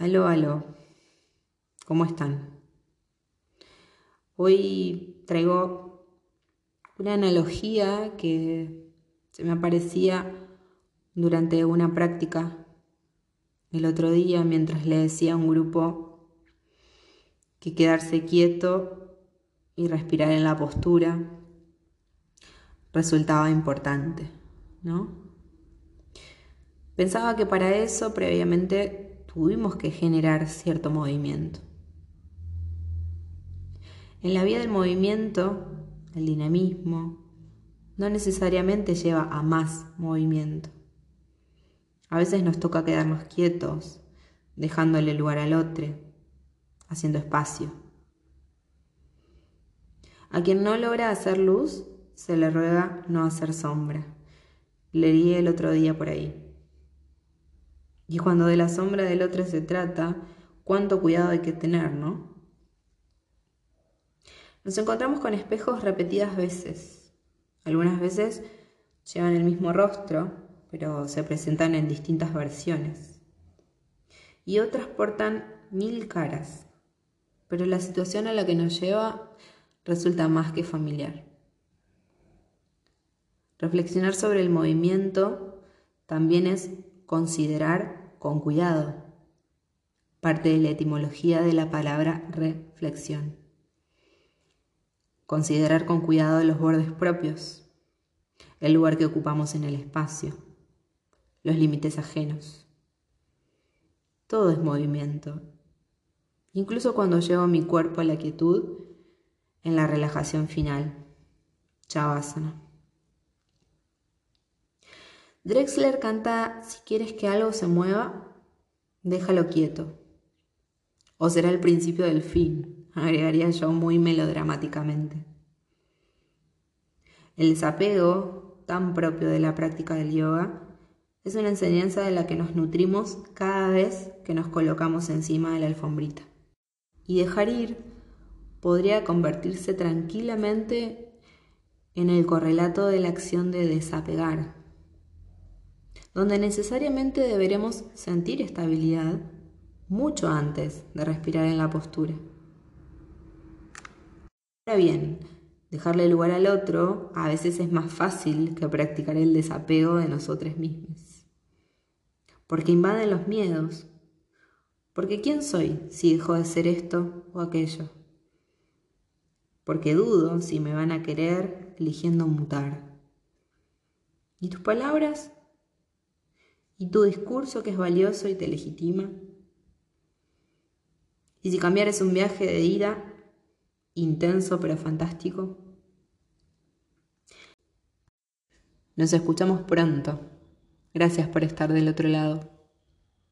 Aló, aló. ¿Cómo están? Hoy traigo una analogía que se me aparecía durante una práctica el otro día mientras le decía a un grupo que quedarse quieto y respirar en la postura resultaba importante, ¿no? Pensaba que para eso previamente tuvimos que generar cierto movimiento. En la vía del movimiento, el dinamismo no necesariamente lleva a más movimiento. A veces nos toca quedarnos quietos, dejándole lugar al otro, haciendo espacio. A quien no logra hacer luz, se le ruega no hacer sombra. Leí el otro día por ahí. Y cuando de la sombra del otro se trata, cuánto cuidado hay que tener, ¿no? Nos encontramos con espejos repetidas veces. Algunas veces llevan el mismo rostro, pero se presentan en distintas versiones. Y otras portan mil caras, pero la situación a la que nos lleva resulta más que familiar. Reflexionar sobre el movimiento también es considerar con cuidado, parte de la etimología de la palabra reflexión. Considerar con cuidado los bordes propios, el lugar que ocupamos en el espacio, los límites ajenos. Todo es movimiento, incluso cuando llevo mi cuerpo a la quietud en la relajación final, Chavasana. Drexler canta, si quieres que algo se mueva, déjalo quieto. O será el principio del fin, agregaría yo muy melodramáticamente. El desapego, tan propio de la práctica del yoga, es una enseñanza de la que nos nutrimos cada vez que nos colocamos encima de la alfombrita. Y dejar ir podría convertirse tranquilamente en el correlato de la acción de desapegar, donde necesariamente deberemos sentir estabilidad mucho antes de respirar en la postura. Ahora bien, dejarle lugar al otro a veces es más fácil que practicar el desapego de nosotros mismos, porque invaden los miedos, porque ¿quién soy si dejo de ser esto o aquello? Porque dudo si me van a querer eligiendo mutar. ¿Y tus palabras? Y tu discurso que es valioso y te legitima. Y si cambiar es un viaje de ida, intenso pero fantástico. Nos escuchamos pronto. Gracias por estar del otro lado.